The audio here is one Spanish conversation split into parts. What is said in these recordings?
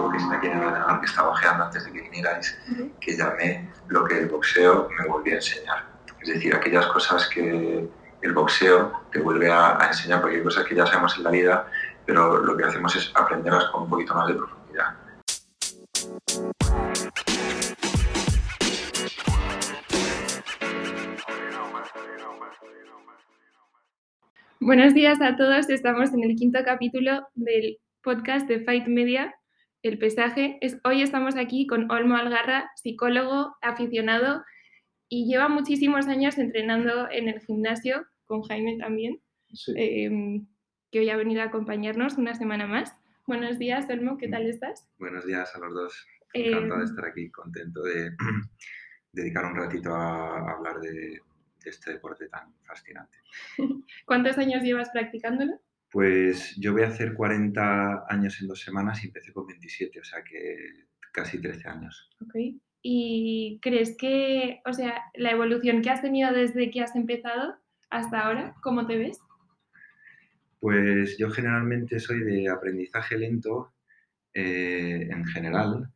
archivo que está aquí en el ordenador que estaba ojeando antes de que vinierais, que llamé lo que el boxeo me volvió a enseñar. Es decir, aquellas cosas que el boxeo te vuelve a, enseñar, porque hay cosas que ya sabemos en la vida, pero lo que hacemos es aprenderlas con un poquito más de profundidad. Buenos días a todos, estamos en el quinto capítulo del podcast de Fight Media, El Pesaje. hoy estamos aquí con Olmo Algarra, psicólogo, aficionado y lleva muchísimos años entrenando en el gimnasio, con Jaime también, em, que hoy ha venido a acompañarnos una semana más. Buenos días, Olmo, ¿qué tal estás? Buenos días a los dos. Encantado de em, estar aquí, contento de dedicar un ratito a hablar de, este deporte tan fascinante. ¿Cuántos años llevas practicándolo? Pues yo voy a hacer 40 años en dos semanas y empecé con 27, o sea que casi 13 años. Ok. ¿Y crees que, o sea, la evolución que has tenido desde que has empezado hasta ahora, cómo te ves? Pues yo generalmente soy de aprendizaje lento eh, en general,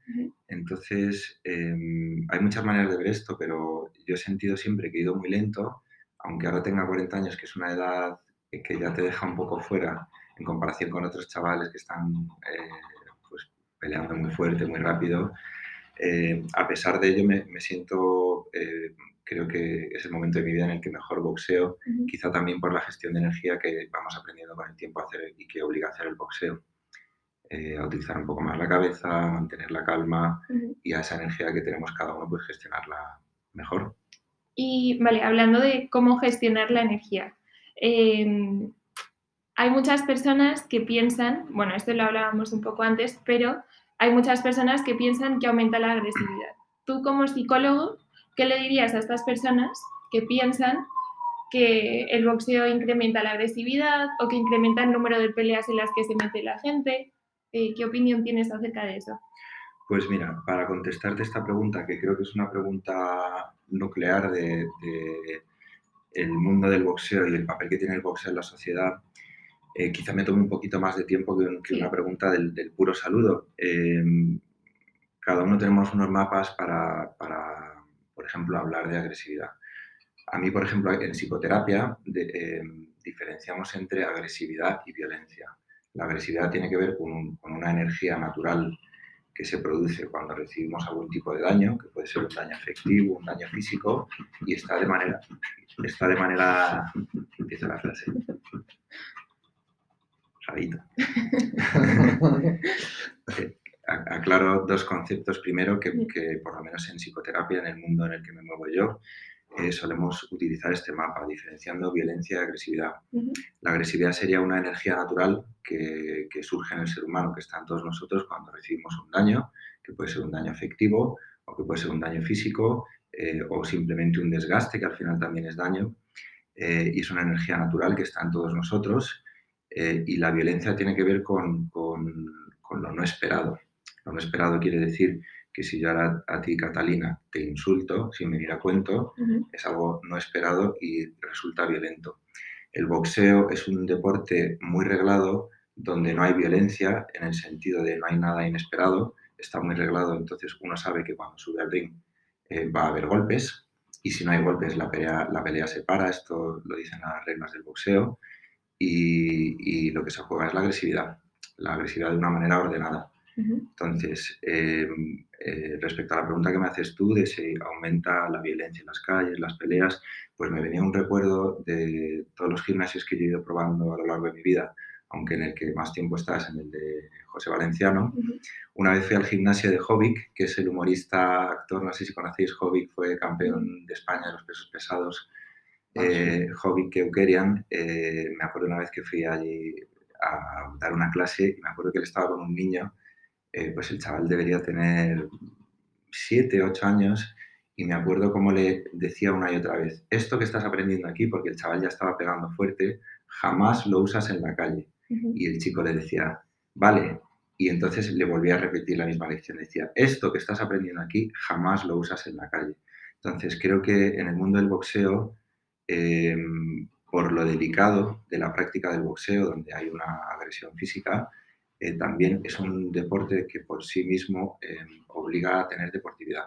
entonces em, hay muchas maneras de ver esto, pero yo he sentido siempre que he ido muy lento, aunque ahora tenga 40 años, que es una edad que ya te deja un poco fuera en comparación con otros chavales que están eh, pues, peleando muy fuerte, muy rápido. Eh, a pesar de ello, me, siento, eh, creo que es el momento de mi vida en el que mejor boxeo, quizá también por la gestión de energía que vamos aprendiendo con el tiempo a hacer y que obliga a hacer el boxeo. a utilizar un poco más la cabeza, mantener la calma y a esa energía que tenemos cada uno, pues gestionarla mejor. Y vale, hablando de cómo gestionar la energía, Em, hay muchas personas que piensan, bueno, esto lo hablábamos un poco antes, pero hay muchas personas que piensan que aumenta la agresividad. Tú como psicólogo, ¿qué le dirías a estas personas que piensan que el boxeo incrementa la agresividad o que incrementa el número de peleas en las que se mete la gente? Eh, ¿Qué opinión tienes acerca de eso? Pues mira, para contestarte esta pregunta, que creo que es una pregunta nuclear de el mundo del boxeo y el papel que tiene el boxeo en la sociedad, eh, quizá me tome un poquito más de tiempo que, una pregunta del, puro saludo. Em, cada uno tenemos unos mapas para, por ejemplo, hablar de agresividad. A mí, por ejemplo, en psicoterapia em, diferenciamos entre agresividad y violencia. La agresividad tiene que ver con, con una energía natural que se produce cuando recibimos algún tipo de daño, que puede ser un daño afectivo, un daño físico, y está de manera, está de manera, empieza la frase, rarito. Eh, aclaro dos conceptos. Primero, que, que por lo menos en psicoterapia, en el mundo en el que me muevo yo, eh, solemos utilizar este mapa, diferenciando violencia y agresividad. La agresividad sería una energía natural que, surge en el ser humano, que está en todos nosotros cuando recibimos un daño, que puede ser un daño afectivo o que puede ser un daño físico eh, o simplemente un desgaste, que al final también es daño. Eh, y es una energía natural que está en todos nosotros. y la violencia tiene que ver con, con, con lo no esperado. Lo no esperado quiere decir que si yo ahora a ti, Catalina, te insulto sin venir a cuento, es algo no esperado y resulta violento. El boxeo es un deporte muy reglado donde no hay violencia en el sentido de no hay nada inesperado, está muy reglado, entonces uno sabe que cuando sube al ring eh, va a haber golpes y si no hay golpes la pelea, la pelea se para, esto lo dicen las reglas del boxeo y, y lo que se juega es la agresividad, la agresividad de una manera ordenada. Entonces, em, eh, respecto a la pregunta que me haces tú de si aumenta la violencia en las calles, las peleas, pues me venía un recuerdo de todos los gimnasios que yo he ido probando a lo largo de mi vida, aunque en el que más tiempo estás, en el de José Valenciano. Una vez fui al gimnasio de Jovic, que es el humorista, actor, no sé si conocéis, Jovic fue campeón de España de los pesos pesados, ah, eh, Jovic Keukerian. Eh, me acuerdo una vez que fui allí a dar una clase y me acuerdo que él estaba con un niño eh, pues el chaval debería tener 7, 8 años y me acuerdo cómo le decía una y otra vez, esto que estás aprendiendo aquí, porque el chaval ya estaba pegando fuerte, jamás lo usas en la calle. Y el chico le decía, vale, y entonces le volvía a repetir la misma lección, decía, esto que estás aprendiendo aquí, jamás lo usas en la calle. Entonces creo que en el mundo del boxeo, em, por lo delicado de la práctica del boxeo, donde hay una agresión física, eh, también es un deporte que por sí mismo em, obliga a tener deportividad.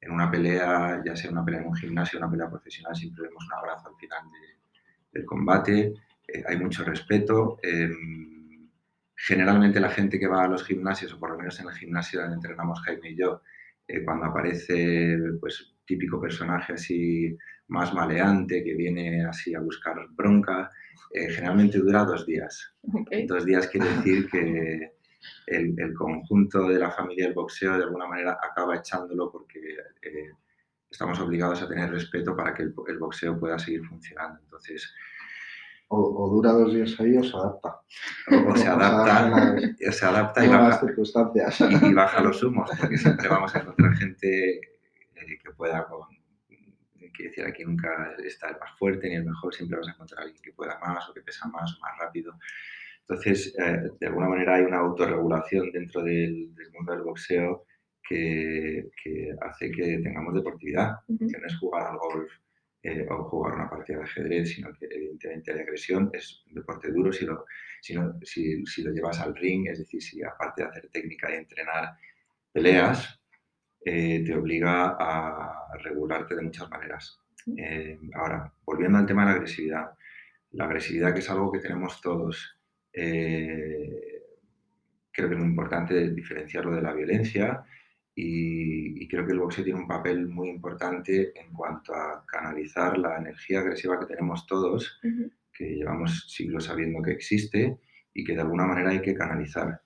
En una pelea, ya sea una pelea en un gimnasio, una pelea profesional, siempre vemos un abrazo al final del combate, eh, hay mucho respeto. Em, generalmente la gente que va a los gimnasios, o por lo menos en el gimnasio donde entrenamos Jaime y yo, eh, cuando aparece pues típico personaje así más maleante que viene así a buscar bronca, eh, generalmente dura dos días. Dos días quiere decir que el, conjunto de la familia del boxeo de alguna manera acaba echándolo porque eh, estamos obligados a tener respeto para que el, boxeo pueda seguir funcionando. Entonces, o, dura dos días ahí o se adapta. O, se adapta, se adapta y, baja, y, baja los humos, porque siempre vamos a encontrar gente eh, que pueda con, quiere decir, aquí nunca está el más fuerte ni el mejor, siempre vas a encontrar a alguien que pueda más o que pesa más o más rápido. Entonces, eh, de alguna manera hay una autorregulación dentro del, mundo del boxeo que, hace que tengamos deportividad, que no es jugar al golf eh, o jugar una partida de ajedrez, sino que evidentemente la agresión es un deporte duro si lo, si, si, lo llevas al ring, es decir, si aparte de hacer técnica y entrenar peleas, eh, te obliga a regularte de muchas maneras. Eh, ahora, volviendo al tema de la agresividad. La agresividad que es algo que tenemos todos. Eh, creo que es muy importante diferenciarlo de la violencia y, creo que el boxeo tiene un papel muy importante en cuanto a canalizar la energía agresiva que tenemos todos, que llevamos siglos sabiendo que existe y que de alguna manera hay que canalizar.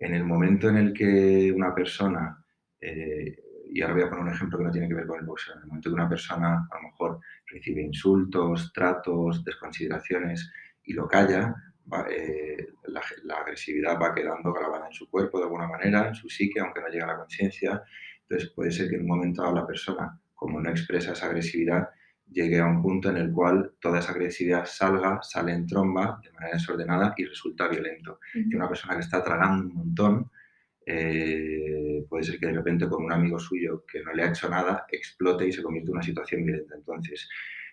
En el momento en el que una persona eh, y ahora voy a poner un ejemplo que no tiene que ver con el boxeo. En el momento que una persona a lo mejor recibe insultos, tratos, desconsideraciones y lo calla, eh, la, agresividad va quedando grabada en su cuerpo de alguna manera, en su psique, aunque no llega a la conciencia. Entonces puede ser que en un momento dado la persona, como no expresa esa agresividad, llegue a un punto en el cual toda esa agresividad salga, sale en tromba de manera desordenada y resulta violento. Y una persona que está tragando un montón, eh, puede ser que de repente con un amigo suyo que no le ha hecho nada explote y se convierta en una situación violenta. Entonces,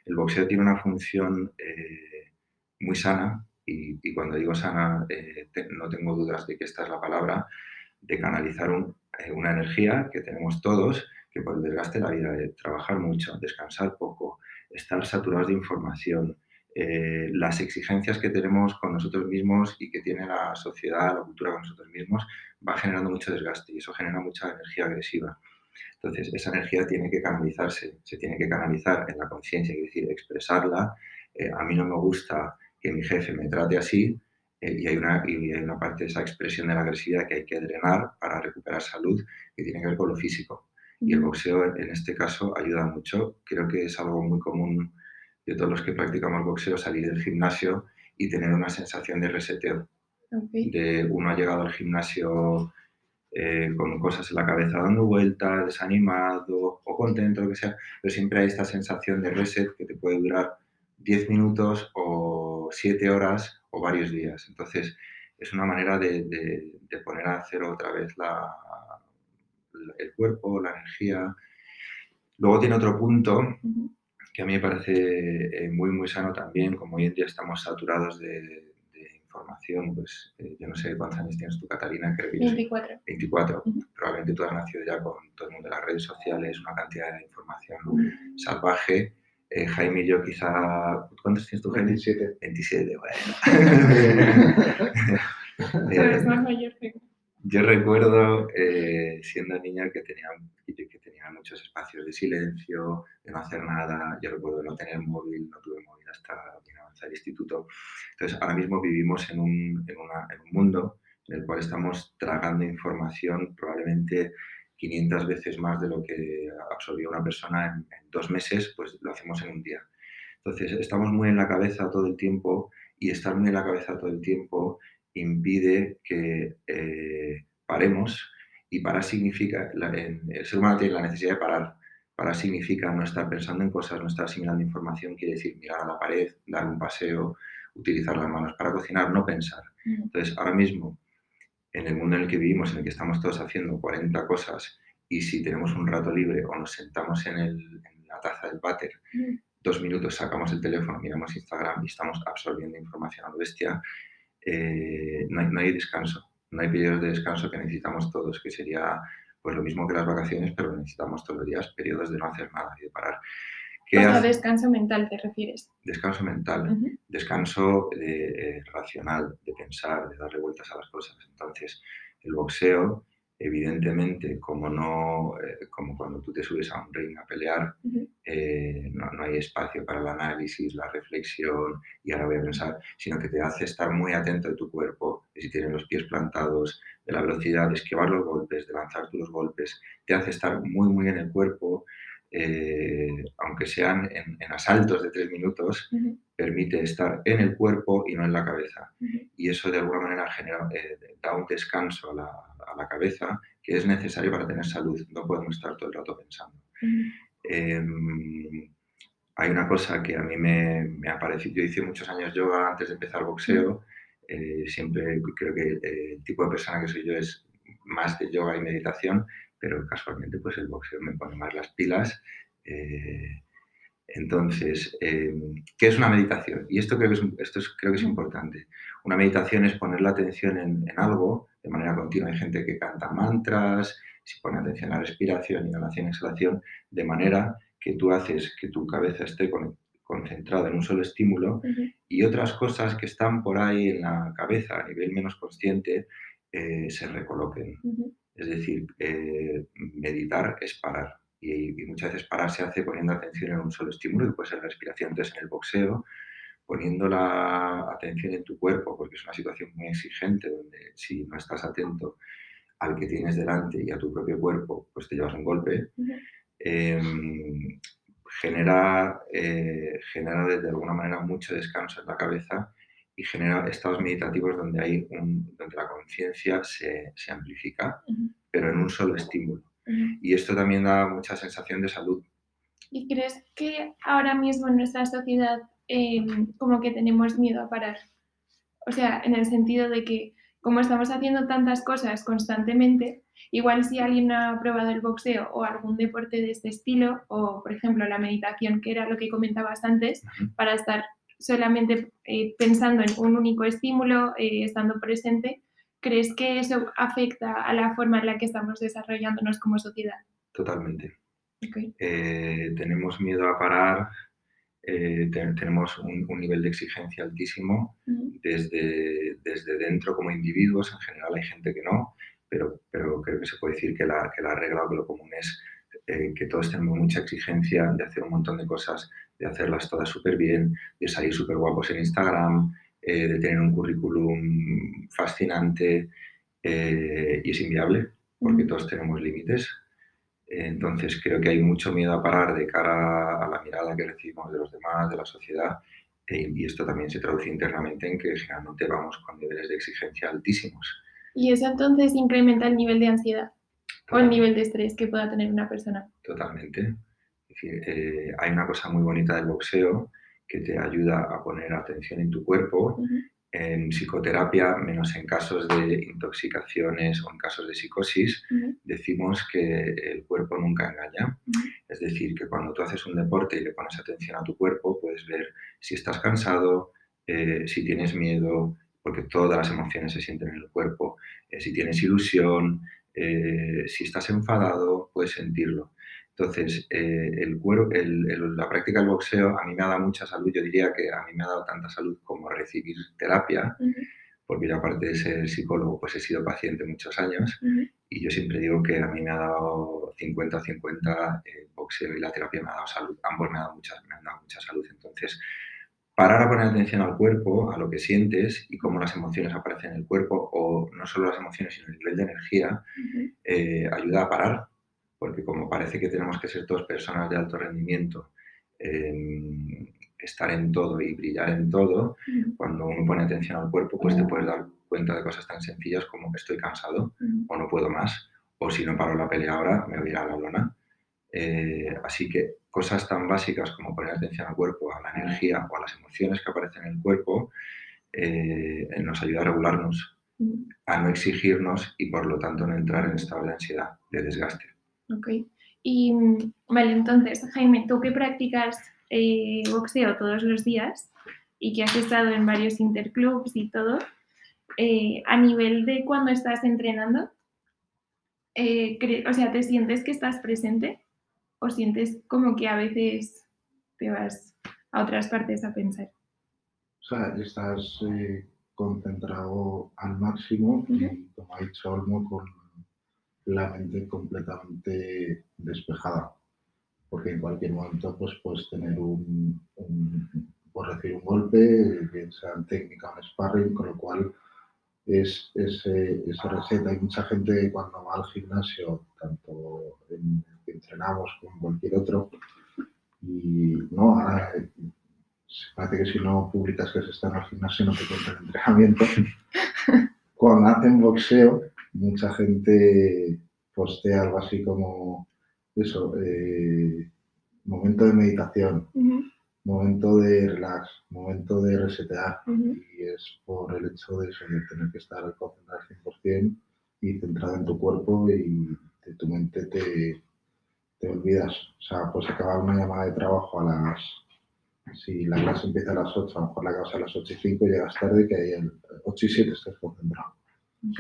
el boxeo tiene una función eh, muy sana y, cuando digo sana eh, no tengo dudas de que esta es la palabra, de canalizar una energía que tenemos todos, que por el desgaste de la vida, de trabajar mucho, descansar poco, estar saturados de información, eh, las exigencias que tenemos con nosotros mismos y que tiene la sociedad, la cultura con nosotros mismos, va generando mucho desgaste y eso genera mucha energía agresiva. Entonces, esa energía tiene que canalizarse, se tiene que canalizar en la conciencia, es decir, expresarla. Eh, a mí no me gusta que mi jefe me trate así eh, y, hay una, y hay una parte de esa expresión de la agresividad que hay que drenar para recuperar salud que tiene que ver con lo físico. Y el boxeo en este caso ayuda mucho. Creo que es algo muy común de todos los que practicamos boxeo, salir del gimnasio y tener una sensación de reseteo. De uno ha llegado al gimnasio eh, con cosas en la cabeza dando vueltas, desanimado o contento, lo que sea, pero siempre hay esta sensación de reset que te puede durar 10 minutos o 7 horas o varios días. Entonces, es una manera de, poner a cero otra vez la, el cuerpo, la energía. Luego tiene otro punto que a mí me parece eh, muy, muy sano también, como hoy en día estamos saturados de, información, pues eh, yo no sé cuántos años tienes tú, Catalina, creo que 24. 24. Probablemente tú has nacido ya con todo el mundo de las redes sociales, una cantidad de información salvaje. Eh, Jaime y yo quizá... ¿Cuántos tienes tú, Jaime? 27. 27, bueno. Pero más mayor que yo recuerdo eh, siendo niña que tenía, que tenía muchos espacios de silencio, de no hacer nada. Yo recuerdo no tener móvil, no tuve móvil hasta bien avanzar el instituto. Entonces, ahora mismo vivimos en un, en, una, en un mundo en el cual estamos tragando información probablemente 500 veces más de lo que absorbió una persona en, en, dos meses, pues lo hacemos en un día. Entonces, estamos muy en la cabeza todo el tiempo y estar muy en la cabeza todo el tiempo impide que eh, paremos y parar significa, el ser humano tiene la necesidad de parar. Parar significa no estar pensando en cosas, no estar asimilando información, quiere decir mirar a la pared, dar un paseo, utilizar las manos para cocinar, no pensar. Mm. Entonces, ahora mismo, en el mundo en el que vivimos, en el que estamos todos haciendo 40 cosas, y si tenemos un rato libre o nos sentamos en, en la taza del váter, mm. dos minutos sacamos el teléfono, miramos Instagram y estamos absorbiendo información a lo bestia, eh, no, hay, no, hay, descanso, no hay periodos de descanso que necesitamos todos, que sería pues lo mismo que las vacaciones, pero necesitamos todos los días periodos de no hacer nada y de parar. ¿Qué o sea, descanso mental te refieres. Descanso mental, descanso eh, racional, de pensar, de darle vueltas a las cosas. Entonces, el boxeo evidentemente, como, no, eh, como cuando tú te subes a un ring a pelear, eh, no, no, hay espacio para el análisis, la reflexión y ahora voy a pensar, sino que te hace estar muy atento de tu cuerpo, de si tienes los pies plantados, de la velocidad, de esquivar los golpes, de lanzar tú los golpes, te hace estar muy, muy en el cuerpo, eh, aunque sean en, asaltos de tres minutos, permite estar en el cuerpo y no en la cabeza. Y eso de alguna manera genera, da un descanso a la, a la cabeza que es necesario para tener salud. No podemos estar todo el rato pensando. Em, hay una cosa que a mí me, me, ha parecido, yo hice muchos años yoga antes de empezar boxeo, eh, siempre creo que el tipo de persona que soy yo es más de yoga y meditación, pero casualmente pues el boxeo me pone más las pilas. Eh, entonces, em, ¿qué es una meditación? Y esto creo que es, esto creo que es importante. Una meditación es poner la atención en, en algo de manera continua. Hay gente que canta mantras, si pone atención a la respiración, inhalación, exhalación, de manera que tú haces que tu cabeza esté concentrada en un solo estímulo y otras cosas que están por ahí en la cabeza a nivel menos consciente eh, se recoloquen. Es decir, eh, meditar es parar. Y, y, muchas veces parar se hace poniendo atención en un solo estímulo, que puede ser la respiración. Entonces, en el boxeo, poniendo la atención en tu cuerpo, porque es una situación muy exigente, donde si no estás atento al que tienes delante y a tu propio cuerpo, pues te llevas un golpe, em, genera, eh, genera de, alguna manera mucho descanso en la cabeza y genera estados meditativos donde, hay un, donde la conciencia se, se, amplifica, pero en un solo estímulo. Y esto también da mucha sensación de salud. ¿Y crees que ahora mismo en nuestra sociedad Em, como que tenemos miedo a parar. O sea, en el sentido de que como estamos haciendo tantas cosas constantemente, igual si alguien ha probado el boxeo o algún deporte de este estilo, o por ejemplo la meditación, que era lo que comentabas antes, para estar solamente eh, pensando en un único estímulo, eh, estando presente, ¿crees que eso afecta a la forma en la que estamos desarrollándonos como sociedad? Totalmente. Eh, tenemos miedo a parar eh, tenemos un, nivel de exigencia altísimo desde, desde dentro como individuos, en general hay gente que no, pero, pero creo que se puede decir que la, que la regla o que lo común es eh, que todos tenemos mucha exigencia de hacer un montón de cosas, de hacerlas todas súper bien, de salir súper guapos en Instagram, eh, de tener un currículum fascinante y es inviable porque todos tenemos límites entonces creo que hay mucho miedo a parar de cara a la mirada que recibimos de los demás, de la sociedad, e, y esto también se traduce internamente en que generalmente vamos con niveles de exigencia altísimos. ¿Y eso entonces incrementa el nivel de ansiedad o el nivel de estrés que pueda tener una persona? Totalmente. Es decir, eh, hay una cosa muy bonita del boxeo que te ayuda a poner atención en tu cuerpo en psicoterapia, menos en casos de intoxicaciones o en casos de psicosis, decimos que el cuerpo nunca engaña. Es decir, que cuando tú haces un deporte y le pones atención a tu cuerpo, puedes ver si estás cansado, eh, si tienes miedo, porque todas las emociones se sienten en el cuerpo, eh, si tienes ilusión, eh, si estás enfadado, puedes sentirlo. Entonces, eh, el cuero, el, la práctica del boxeo a mí me ha dado mucha salud. Yo diría que a mí me ha dado tanta salud como recibir terapia, porque yo aparte de ser psicólogo, pues he sido paciente muchos años y yo siempre digo que a mí me ha dado 50-50 el boxeo y la terapia me ha dado salud. Ambos me han dado mucha, me han dado mucha salud. Entonces, parar a poner atención al cuerpo, a lo que sientes y cómo las emociones aparecen en el cuerpo, o no solo las emociones, sino el nivel de energía, eh, ayuda a parar porque como parece que tenemos que ser todas personas de alto rendimiento, estar en todo y brillar en todo, cuando uno pone atención al cuerpo, pues te puedes dar cuenta de cosas tan sencillas como que estoy cansado o no puedo más, o si no paro la pelea ahora, me voy a ir a la lona. Eh, así que cosas tan básicas como poner atención al cuerpo, a la energía o a las emociones que aparecen en el cuerpo, eh, nos ayuda a regularnos, a no exigirnos y por lo tanto no entrar en estado de ansiedad, de desgaste. Ok. Y vale, entonces, Jaime, tú que practicas eh, boxeo todos los días y que has estado en varios interclubs y todo, eh, a nivel de cuando estás entrenando, eh, o sea, ¿te sientes que estás presente o sientes como que a veces te vas a otras partes a pensar? O sea, estás eh, concentrado al máximo y, como ha dicho Olmo, con la mente completamente despejada. Porque en cualquier momento pues, puedes tener un, por recibir un golpe, bien sea en técnica o en sparring, con lo cual es, esa receta. Hay mucha gente que cuando va al gimnasio, tanto en, entrenamos como en cualquier otro, y no, ahora parece que si no publicas que se está en el gimnasio no te cuentan el entrenamiento. Cuando hacen boxeo, mucha gente postea algo así como eso, eh, momento de meditación, momento de relax, momento de resetear. Y es por el hecho de, eso, de tener que estar concentrado al 100% y centrado en tu cuerpo y de tu mente te, te olvidas. O sea, pues acabar una llamada de trabajo a las si la clase empieza a las 8, a lo mejor la acabas a las 8 y 5, llegas tarde, que ahí el 8 y 7 estás concentrado. Ok.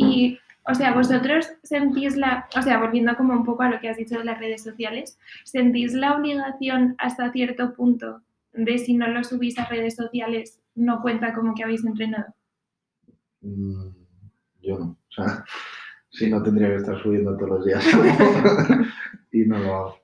Y, o sea, vosotros sentís la, o sea, volviendo como un poco a lo que has dicho de las redes sociales, ¿sentís la obligación hasta cierto punto de si no lo subís a redes sociales, no cuenta como que habéis entrenado? Mm, yo no. O sea, si no tendría que estar subiendo todos los días y no lo hago.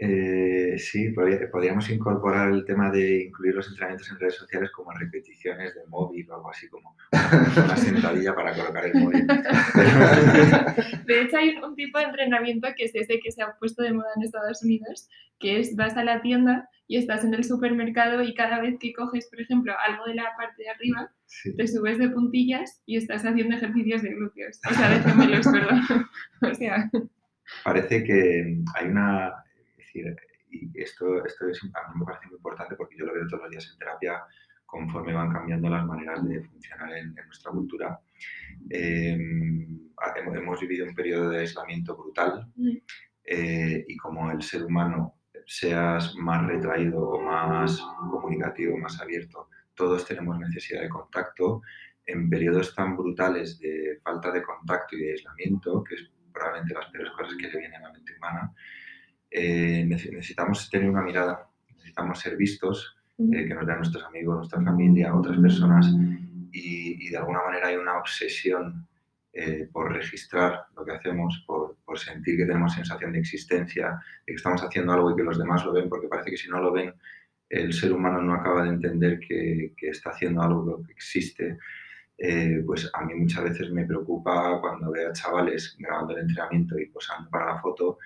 Eh, sí, podríamos incorporar el tema de incluir los entrenamientos en redes sociales como repeticiones de móvil o algo así como una sentadilla para colocar el móvil. De hecho, hay un tipo de entrenamiento que es ese que se ha puesto de moda en Estados Unidos, que es vas a la tienda y estás en el supermercado y cada vez que coges, por ejemplo, algo de la parte de arriba, te subes de puntillas y estás haciendo ejercicios de glúteos. O sea, de gemelos, perdón. o sea... Parece que hay una y esto, esto es, a mí me parece muy importante porque yo lo veo todos los días en terapia conforme van cambiando las maneras de funcionar en, nuestra cultura. Em, hemos vivido un periodo de aislamiento brutal eh, y como el ser humano seas más retraído o más comunicativo, más abierto, todos tenemos necesidad de contacto. En periodos tan brutales de falta de contacto y de aislamiento, que es probablemente las peores cosas que le vienen a la mente humana, eh, necesitamos tener una mirada, necesitamos ser vistos, eh, que nos vean nuestros amigos, nuestra familia, otras personas, y, de alguna manera hay una obsesión eh, por registrar lo que hacemos, por, por, sentir que tenemos sensación de existencia, de que estamos haciendo algo y que los demás lo ven, porque parece que si no lo ven, el ser humano no acaba de entender que, que está haciendo algo que existe. pues a mí muchas veces me preocupa cuando veo a chavales grabando el entrenamiento y posando para la foto,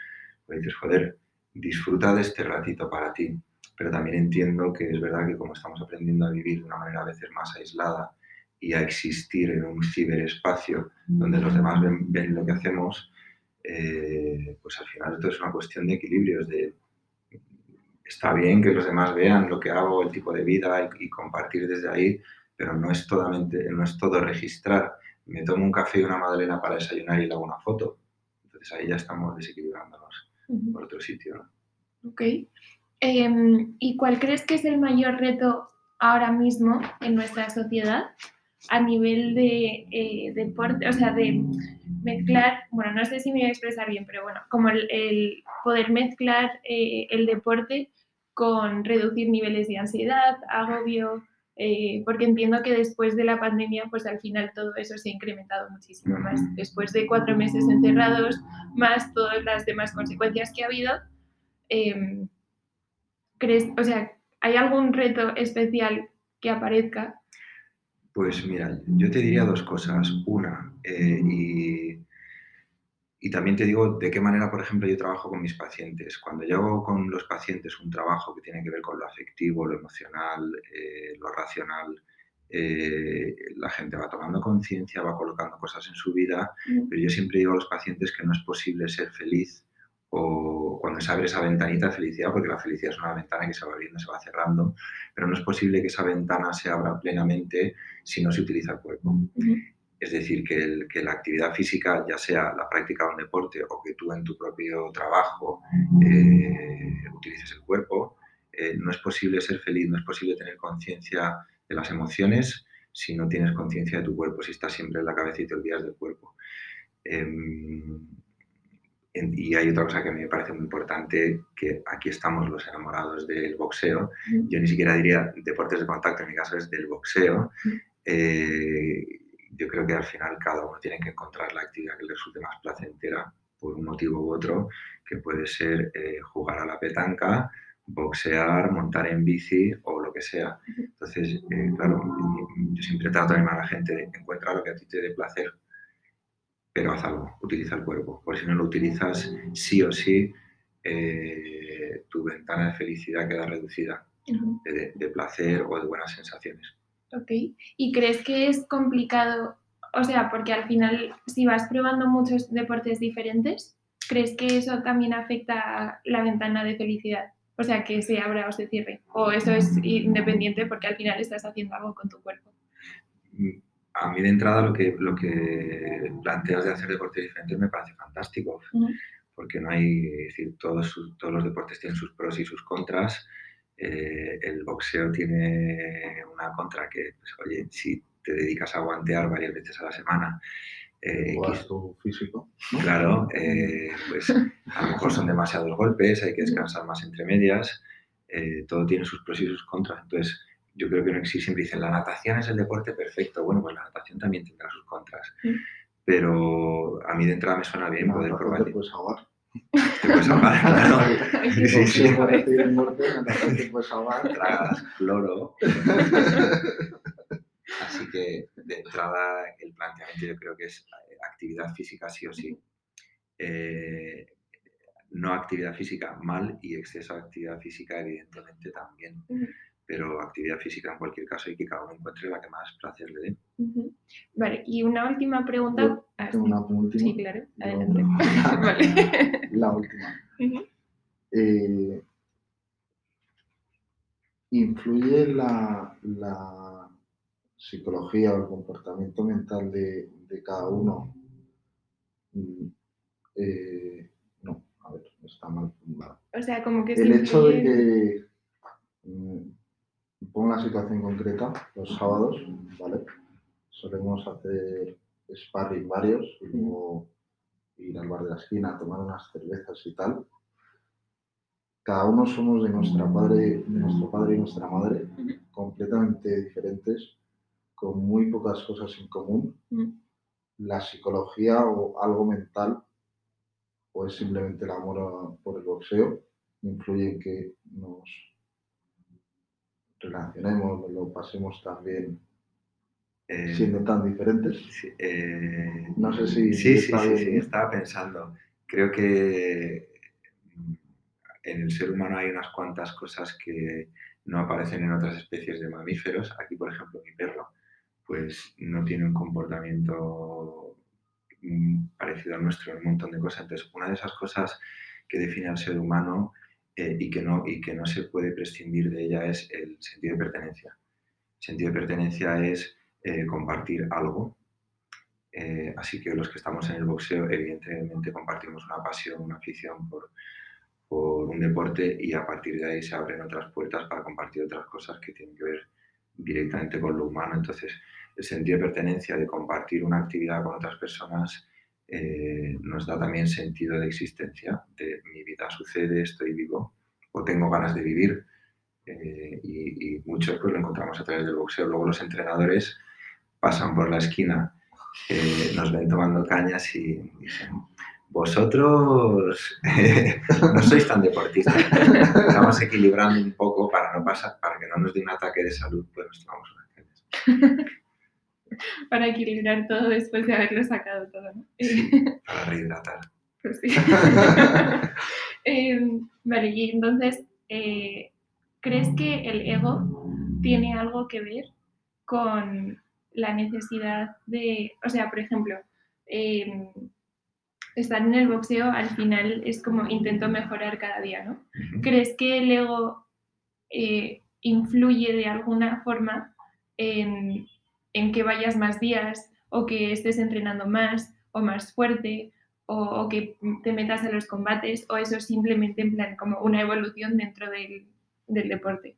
pues dices, joder, disfruta de este ratito para ti. Pero también entiendo que es verdad que como estamos aprendiendo a vivir de una manera a veces más aislada y a existir en un ciberespacio donde los demás ven, lo que hacemos, eh, pues al final esto es una cuestión de equilibrios, de está bien que los demás vean lo que hago, el tipo de vida y, compartir desde ahí, pero no es, no es todo registrar. Me tomo un café y una magdalena para desayunar y le hago una foto. Entonces ahí ya estamos desequilibrándonos por otro sitio. Ok. Em, ¿Y cuál crees que es el mayor reto ahora mismo en nuestra sociedad a nivel de eh, deporte, o sea, de mezclar, bueno, no sé si me voy a expresar bien, pero bueno, como el, poder mezclar eh, el deporte con reducir niveles de ansiedad, agobio, eh, porque entiendo que después de la pandemia, pues al final todo eso se ha incrementado muchísimo más. Después de cuatro meses encerrados, más todas las demás consecuencias que ha habido, em, ¿crees, o sea, ¿hay algún reto especial que aparezca? Pues mira, yo te diría dos cosas. Una, eh, y y también te digo de qué manera, por ejemplo, yo trabajo con mis pacientes. Cuando yo hago con los pacientes un trabajo que tiene que ver con lo afectivo, lo emocional, eh, lo racional, eh, la gente va tomando conciencia, va colocando cosas en su vida, mm. pero yo siempre digo a los pacientes que no es posible ser feliz o cuando se abre esa ventanita de felicidad, porque la felicidad es una ventana que se va abriendo, se va cerrando, pero no es posible que esa ventana se abra plenamente si no se utiliza el cuerpo. Es decir, que, la actividad física, ya sea la práctica de un deporte o que tú en tu propio trabajo eh, utilices el cuerpo, eh, no es posible ser feliz, no es posible tener conciencia de las emociones si no tienes conciencia de tu cuerpo, si estás siempre en la cabeza y te olvidas del cuerpo. Em, y hay otra cosa que a mí me parece muy importante, que aquí estamos los enamorados del boxeo. Yo ni siquiera diría deportes de contacto, en mi caso es del boxeo. Eh, yo creo que al final cada uno tiene que encontrar la actividad que le resulte más placentera por un motivo u otro, que puede ser eh, jugar a la petanca, boxear, montar en bici o lo que sea. Entonces, eh, claro, yo siempre trato de animar a la gente, encuentra lo que a ti te dé placer pero haz algo, utiliza el cuerpo, porque si no lo utilizas, sí o sí, eh, tu ventana de felicidad queda reducida, de, placer o de buenas sensaciones. Ok, ¿y crees que es complicado? O sea, porque al final, si vas probando muchos deportes diferentes, ¿crees que eso también afecta la ventana de felicidad? O sea, que se abra o se cierre. O eso es independiente porque al final estás haciendo algo con tu cuerpo. Mm, a mí de entrada lo que, lo que planteas de hacer deportes diferentes me parece fantástico, porque no hay, es decir, todos, todos los deportes tienen sus pros y sus contras. Eh, el boxeo tiene una contra que, pues, oye, si te dedicas a guantear varias veces a la semana, eh, tu físico. Claro, eh, pues a lo mejor son demasiados golpes, hay que descansar más entre medias, eh, todo tiene sus pros y sus contras. Entonces, yo creo que no existe, siempre dicen, la natación es el deporte perfecto. Bueno, pues la natación también tendrá sus contras. Pero a mí de entrada me suena bien poder probar. Te puedes ahogar. Te puedes ahogar, claro. sí, sí, sí. Te puedes ahogar. Tragas cloro. Así que de entrada el planteamiento yo creo que es eh, actividad física sí o sí. Eh, no actividad física mal y exceso de actividad física evidentemente también pero actividad física en cualquier caso y que cada uno encuentre la que más placer le dé. Vale, y una última pregunta. Ah, una última. Sí, claro, adelante. La última. Eh, ¿Influye la, la, psicología o el comportamiento mental de, de cada uno? Mm, eh, no, a ver, está mal formulado. O sea, como que... El hecho de que pongo una situación concreta, los sábados, ¿vale? Solemos hacer sparring varios y luego ir al bar de la esquina a tomar unas cervezas y tal. Cada uno somos de, nuestra padre, de nuestro padre y nuestra madre, completamente diferentes, con muy pocas cosas en común. La psicología o algo mental, o es simplemente el amor por el boxeo, influye en que nos relacionemos, lo pasemos también eh, siendo tan diferentes. Eh, no sé si... Sí, sí, sí, sí, estaba pensando. Creo que mm, en el ser humano hay unas cuantas cosas que no aparecen en otras especies de mamíferos. Aquí, por ejemplo, mi perro, pues no tiene un comportamiento mm, parecido al nuestro en un montón de cosas. Entonces, una de esas cosas que define al ser humano eh, y, que no, y que no se puede prescindir de ella es el sentido de pertenencia. El sentido de pertenencia es eh, compartir algo. Eh, así que los que estamos en el boxeo, evidentemente compartimos una pasión, una afición por, por un deporte y a partir de ahí se abren otras puertas para compartir otras cosas que tienen que ver directamente con lo humano. Entonces, el sentido de pertenencia, de compartir una actividad con otras personas, eh, nos da también sentido de existencia, de mi vida sucede, estoy vivo o tengo ganas de vivir. Eh, y, muchos pues lo encontramos a través del boxeo. Luego los entrenadores pasan por la esquina, eh, nos ven tomando cañas y dicen, vosotros no sois tan deportistas. Estamos equilibrando un poco para, no pasar, para que no nos dé un ataque de salud, pues nos tomamos unas cañas. para equilibrar todo después de haberlo sacado todo, ¿no? para rehidratar. Pues sí. Em, vale, y entonces, eh, ¿crees que el ego tiene algo que ver con la necesidad de, o sea, por ejemplo, em, estar en el boxeo al final es como intento mejorar cada día, ¿no? ¿Crees que el ego eh, influye de alguna forma en en que vayas más días o que estés entrenando más o más fuerte o, que te metas a los combates o eso es simplemente en plan como una evolución dentro del, deporte.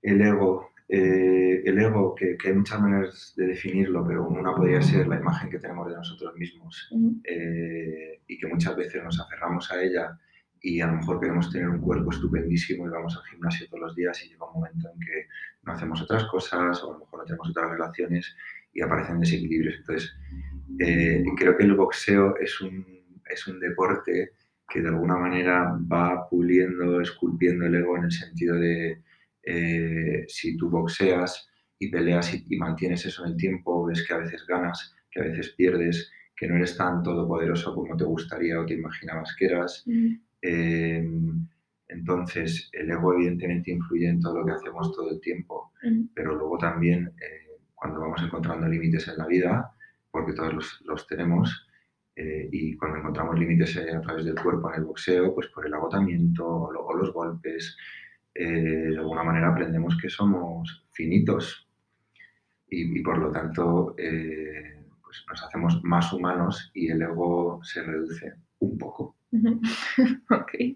El ego, eh, el ego, que, hay muchas maneras de definirlo, pero una podría ser la imagen que tenemos de nosotros mismos eh, y que muchas veces nos aferramos a ella y a lo mejor queremos tener un cuerpo estupendísimo y vamos al gimnasio todos los días y llega un momento en que no hacemos otras cosas o a lo mejor no tenemos otras relaciones y aparecen desequilibrios. Entonces, eh, creo que el boxeo es un, es un deporte que de alguna manera va puliendo, esculpiendo el ego en el sentido de eh, si tú boxeas y peleas y, mantienes eso en el tiempo, ves que a veces ganas, que a veces pierdes, que no eres tan todopoderoso como te gustaría o te imaginabas que eras. Eh, entonces, el ego evidentemente influye en todo lo que hacemos todo el tiempo, pero luego también eh, cuando vamos encontrando límites en la vida, porque todos los, los tenemos, y cuando encontramos límites a través del cuerpo en el boxeo, pues por el agotamiento o los golpes, eh, de alguna manera aprendemos que somos finitos y, por lo tanto eh, pues nos hacemos más humanos y el ego se reduce un poco. okay.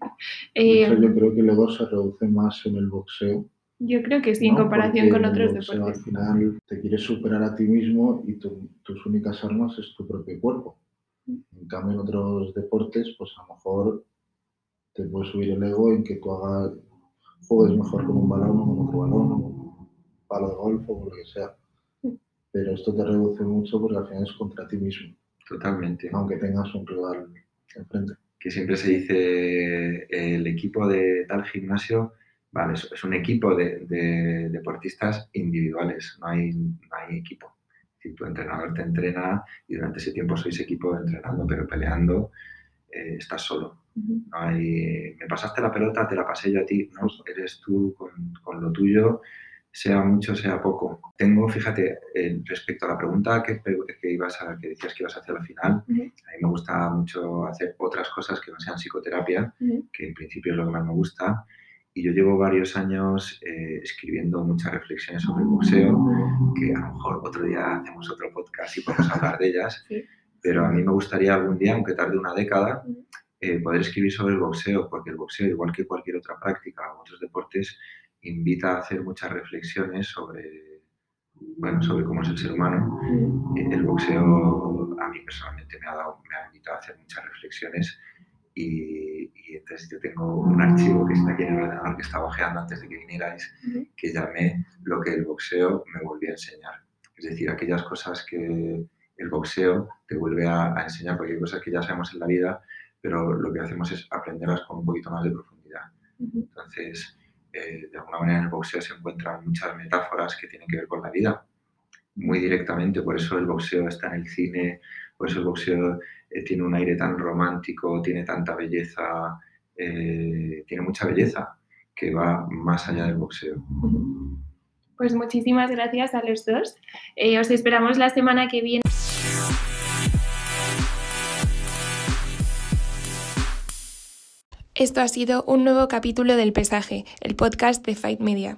Eh, yo creo que el ego se reduce más en el boxeo. Yo creo que sí, en comparación con otros deportes. Al final te quieres superar a ti mismo y tus únicas armas es tu propio cuerpo. En cambio, en otros deportes, pues a lo mejor te puede subir el ego en que tú hagas, juegues mejor con un balón o con otro balón o un palo de golf o lo que sea. Pero esto te reduce mucho porque al final es contra ti mismo. Totalmente. Aunque tengas un rival enfrente. Que siempre se dice el equipo de tal gimnasio, vale, es, un equipo de, deportistas individuales, no hay, no hay equipo. Si tu entrenador te entrena y durante ese tiempo sois equipo entrenando, pero peleando, eh, estás solo. No hay, me pasaste la pelota, te la pasé yo a ti, ¿no? Eres tú con, lo tuyo, sea mucho, sea poco. Tengo, fíjate, respecto a la pregunta que, que, ibas a, que decías que ibas a hacer al final, a mí me gusta mucho hacer otras cosas que no sean psicoterapia, que en principio es lo que más me gusta. Y yo llevo varios años eh, escribiendo muchas reflexiones sobre el boxeo, que a lo mejor otro día hacemos otro podcast y podemos hablar de ellas. Pero a mí me gustaría algún día, aunque tarde una década, eh, poder escribir sobre el boxeo, porque el boxeo, igual que cualquier otra práctica o otros deportes, invita a hacer muchas reflexiones sobre, bueno, sobre cómo es el ser humano. El boxeo a mí personalmente me ha, dado, me ha invitado a hacer muchas reflexiones y, entonces yo tengo un archivo que está aquí en el ordenador que estaba ojeando antes de que vinierais, que llamé lo que el boxeo me volvió a enseñar. Es decir, aquellas cosas que el boxeo te vuelve a, a enseñar, cualquier cosa que ya sabemos en la vida, pero lo que hacemos es aprenderlas con un poquito más de profundidad. Entonces, eh, de alguna manera en el boxeo se encuentran muchas metáforas que tienen que ver con la vida, muy directamente, por eso el boxeo está en el cine, por eso el boxeo eh, tiene un aire tan romántico, tiene tanta belleza, eh, tiene mucha belleza que va más allá del boxeo. Pues muchísimas gracias a los dos. os esperamos la semana que viene. Esto ha sido un nuevo capítulo del Pesaje, el podcast de Fight Media.